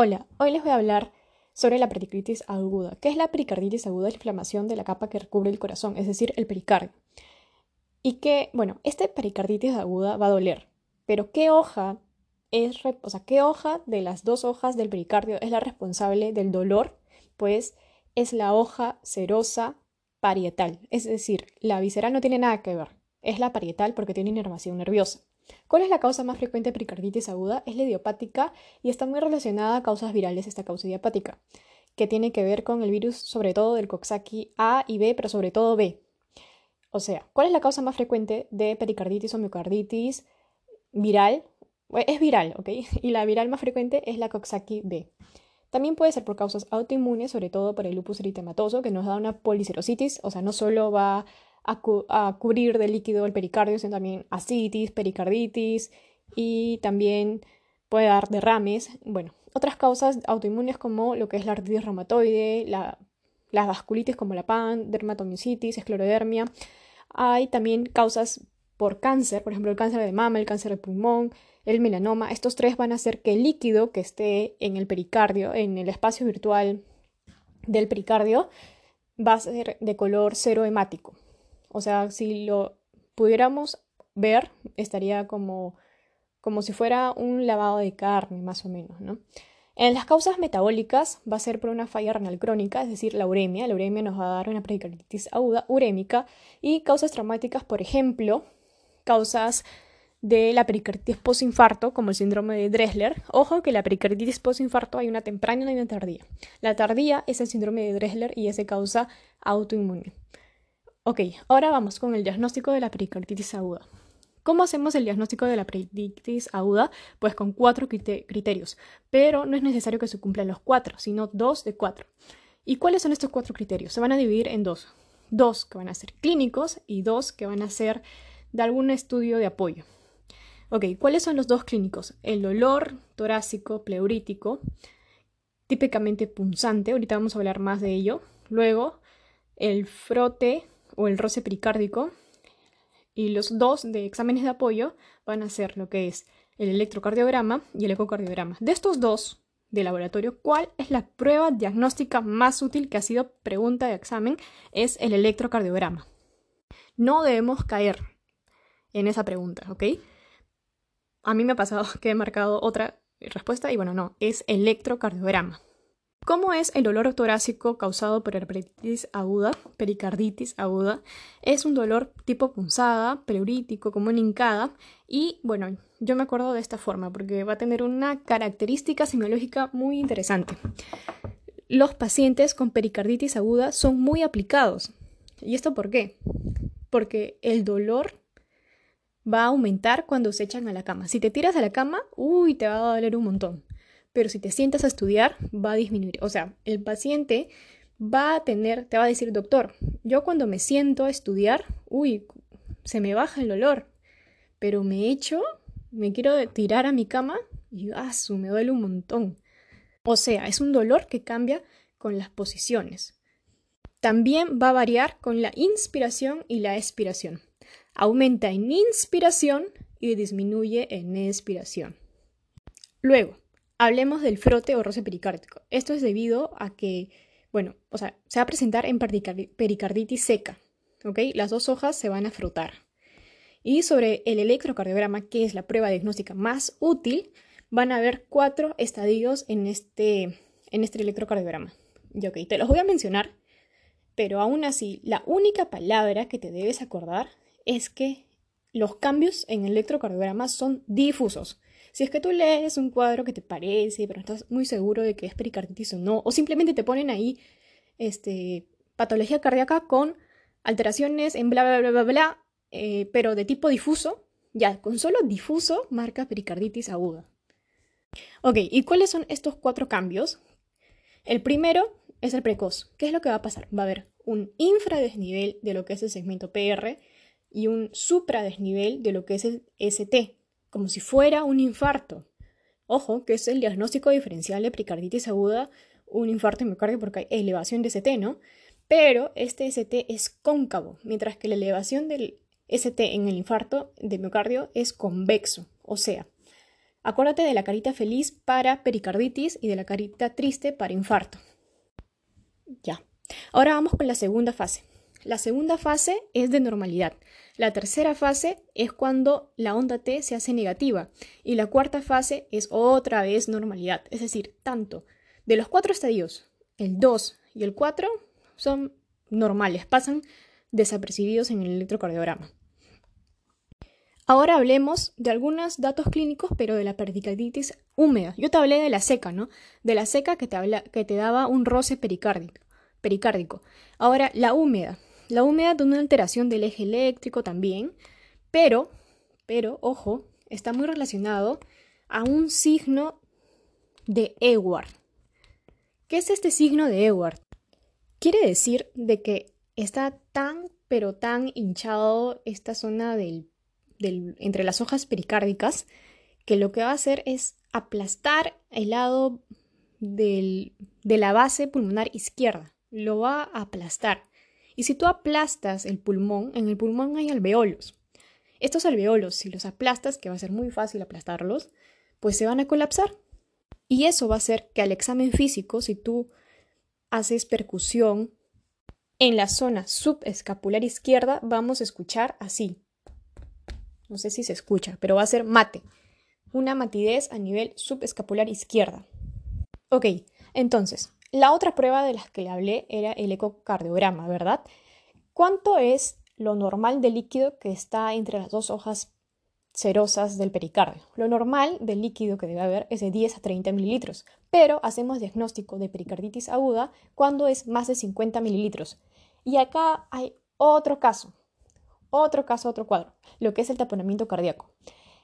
Hola, hoy les voy a hablar sobre la pericarditis aguda. ¿Qué es la pericarditis aguda? Es la inflamación de la capa que recubre el corazón, es decir, el pericardio. Y que, bueno, esta pericarditis aguda va a doler, pero ¿qué hoja es, o sea, qué hoja de las dos hojas del pericardio es la responsable del dolor? Pues es la hoja serosa parietal, es decir, la visceral no tiene nada que ver, es la parietal porque tiene inervación nerviosa. ¿Cuál es la causa más frecuente de pericarditis aguda? Es la idiopática y está muy relacionada a causas virales esta causa idiopática, que tiene que ver con el virus sobre todo del Coxsackie A y B, pero sobre todo B. O sea, ¿cuál es la causa más frecuente de pericarditis o miocarditis viral? Es viral, ¿ok? Y la viral más frecuente es la Coxsackie B. También puede ser por causas autoinmunes, sobre todo por el lupus eritematoso, que nos da una policerositis, o sea, no solo va a, cubrir de líquido el pericardio, sino también ascitis, pericarditis y también puede dar derrames. Bueno, otras causas autoinmunes como lo que es la artritis reumatoide, la, las vasculitis como la PAN, dermatomiositis, esclerodermia. Hay también causas por cáncer, por ejemplo el cáncer de mama, el cáncer de pulmón, el melanoma. Estos tres van a hacer que el líquido que esté en el pericardio, en el espacio virtual del pericardio, va a ser de color cero hemático. O sea, si lo pudiéramos ver, estaría como, como si fuera un lavado de carne, más o menos, ¿no? En las causas metabólicas va a ser por una falla renal crónica, es decir, la uremia. La uremia nos va a dar una pericarditis aguda urémica y causas traumáticas, por ejemplo, causas de la pericarditis postinfarto, como el síndrome de Dressler. Ojo que la pericarditis postinfarto hay una temprana y una tardía. La tardía es el síndrome de Dressler y es de causa autoinmune. Ok, ahora vamos con el diagnóstico de la pericarditis aguda. ¿Cómo hacemos el diagnóstico de la pericarditis aguda? Pues con cuatro criterios, pero no es necesario que se cumplan los cuatro, sino dos de cuatro. ¿Y cuáles son estos cuatro criterios? Se van a dividir en dos. Dos que van a ser clínicos y dos que van a ser de algún estudio de apoyo. Ok, ¿cuáles son los dos clínicos? El dolor torácico pleurítico, típicamente punzante, ahorita vamos a hablar más de ello. Luego, el frote o el roce pericárdico. Y los dos de exámenes de apoyo van a ser lo que es el electrocardiograma y el ecocardiograma. De estos dos de laboratorio, ¿cuál es la prueba diagnóstica más útil que ha sido pregunta de examen? Es el electrocardiograma. No debemos caer en esa pregunta, ¿ok? A mí me ha pasado que he marcado otra respuesta y bueno, no, es electrocardiograma. ¿Cómo es el dolor torácico causado por pericarditis aguda? Pericarditis aguda es un dolor tipo punzada, pleurítico, como una hincada y bueno, yo me acuerdo de esta forma porque va a tener una característica semiológica muy interesante. Los pacientes con pericarditis aguda son muy aplicados. ¿Y esto por qué? Porque el dolor va a aumentar cuando se echan a la cama. Si te tiras a la cama, uy, te va a doler un montón pero si te sientas a estudiar, va a disminuir. O sea, el paciente va a tener, te va a decir, doctor, yo cuando me siento a estudiar, uy, se me baja el dolor, pero me echo, me quiero tirar a mi cama y ah, me duele un montón. O sea, es un dolor que cambia con las posiciones. También va a variar con la inspiración y la expiración. Aumenta en inspiración y disminuye en expiración. Luego, Hablemos del frote o roce pericárdico. Esto es debido a que, bueno, o sea, se va a presentar en pericarditis seca, ¿ok? Las dos hojas se van a frotar. Y sobre el electrocardiograma, que es la prueba diagnóstica más útil, van a haber cuatro estadios en este, en este electrocardiograma. Y ok, te los voy a mencionar, pero aún así, la única palabra que te debes acordar es que los cambios en el electrocardiograma son difusos. Si es que tú lees un cuadro que te parece, pero no estás muy seguro de que es pericarditis o no, o simplemente te ponen ahí este, patología cardíaca con alteraciones en bla, bla, bla, bla, bla, eh, pero de tipo difuso, ya, con solo difuso marca pericarditis aguda. Ok, ¿y cuáles son estos cuatro cambios? El primero es el precoz. ¿Qué es lo que va a pasar? Va a haber un infradesnivel de lo que es el segmento PR y un supradesnivel de lo que es el ST, como si fuera un infarto. Ojo, que es el diagnóstico diferencial de pericarditis aguda, un infarto de miocardio porque hay elevación de ST, ¿no? Pero este ST es cóncavo, mientras que la elevación del ST en el infarto de miocardio es convexo. O sea, Acuérdate de la carita feliz para pericarditis y de la carita triste para infarto. Ya. Ahora vamos con la segunda fase. La segunda fase es de normalidad. La tercera fase es cuando la onda T se hace negativa. Y la cuarta fase es otra vez normalidad. Es decir, tanto de los cuatro estadios, el 2 y el 4 son normales, pasan desapercibidos en el electrocardiograma. Ahora hablemos de algunos datos clínicos, pero de la pericarditis húmeda. Yo te hablé de la seca, ¿no? De la seca que te, que te daba un roce pericárdico, pericárdico. Ahora, la húmeda. La tiene una alteración del eje eléctrico también, pero, pero, ojo, está muy relacionado a un signo de Ewart. ¿Qué es este signo de Ewart? Quiere decir de que está tan, pero tan hinchado esta zona del entre las hojas pericárdicas, que lo que va a hacer es aplastar el lado de la base pulmonar izquierda. Lo va a aplastar. Y si tú aplastas el pulmón, en el pulmón hay alveolos. Estos alveolos, si los aplastas, que va a ser muy fácil aplastarlos, pues se van a colapsar. Y eso va a hacer que al examen físico, si tú haces percusión en la zona subescapular izquierda, vamos a escuchar así. No sé si se escucha, pero va a ser mate. Una matidez a nivel subescapular izquierda. Ok, entonces, la otra prueba de las que le hablé era el ecocardiograma, ¿verdad? ¿Cuánto es lo normal de líquido que está entre las dos hojas cerosas del pericardio? Lo normal del líquido que debe haber es de 10 a 30 mililitros, pero hacemos diagnóstico de pericarditis aguda cuando es más de 50 mililitros. Y acá hay otro caso, otro caso, otro cuadro, lo que es el taponamiento cardíaco.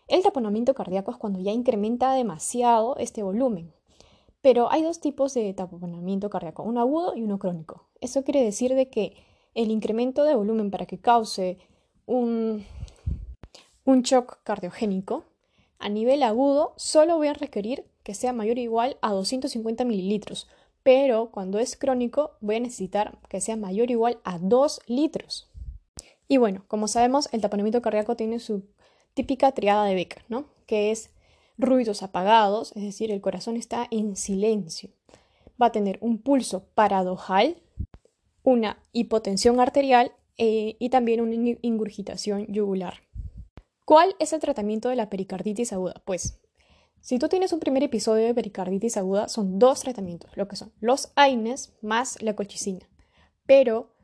El taponamiento cardíaco es cuando ya incrementa demasiado este volumen. Pero hay dos tipos de taponamiento cardíaco, uno agudo y uno crónico. Eso quiere decir de que el incremento de volumen para que cause un, un shock cardiogénico a nivel agudo solo voy a requerir que sea mayor o igual a 250 mililitros, pero cuando es crónico voy a necesitar que sea mayor o igual a 2 litros. Y bueno, como sabemos, el taponamiento cardíaco tiene su típica triada de Becker, ¿no? Que es ruidos apagados, es decir, el corazón está en silencio. Va a tener un pulso paradojal, una hipotensión arterial eh, y también una ingurgitación yugular. ¿Cuál es el tratamiento de la pericarditis aguda? Pues, si tú tienes un primer episodio de pericarditis aguda, son dos tratamientos, lo que son los AINES más la colchicina. Pero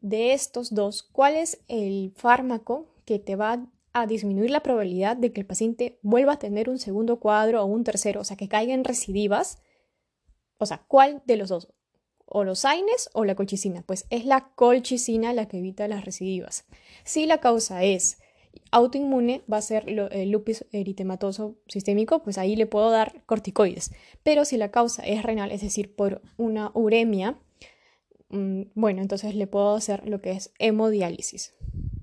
de estos dos, ¿cuál es el fármaco que te va a disminuir la probabilidad de que el paciente vuelva a tener un segundo cuadro o un tercero, o sea, que caiga en recidivas? O sea, ¿cuál de los dos? ¿O los AINES o la colchicina? Pues es la colchicina la que evita las recidivas. Si la causa es autoinmune, va a ser el lupus eritematoso sistémico, pues ahí le puedo dar corticoides. Pero si la causa es renal, es decir, por una uremia, Mm, bueno, entonces le puedo hacer lo que es hemodiálisis.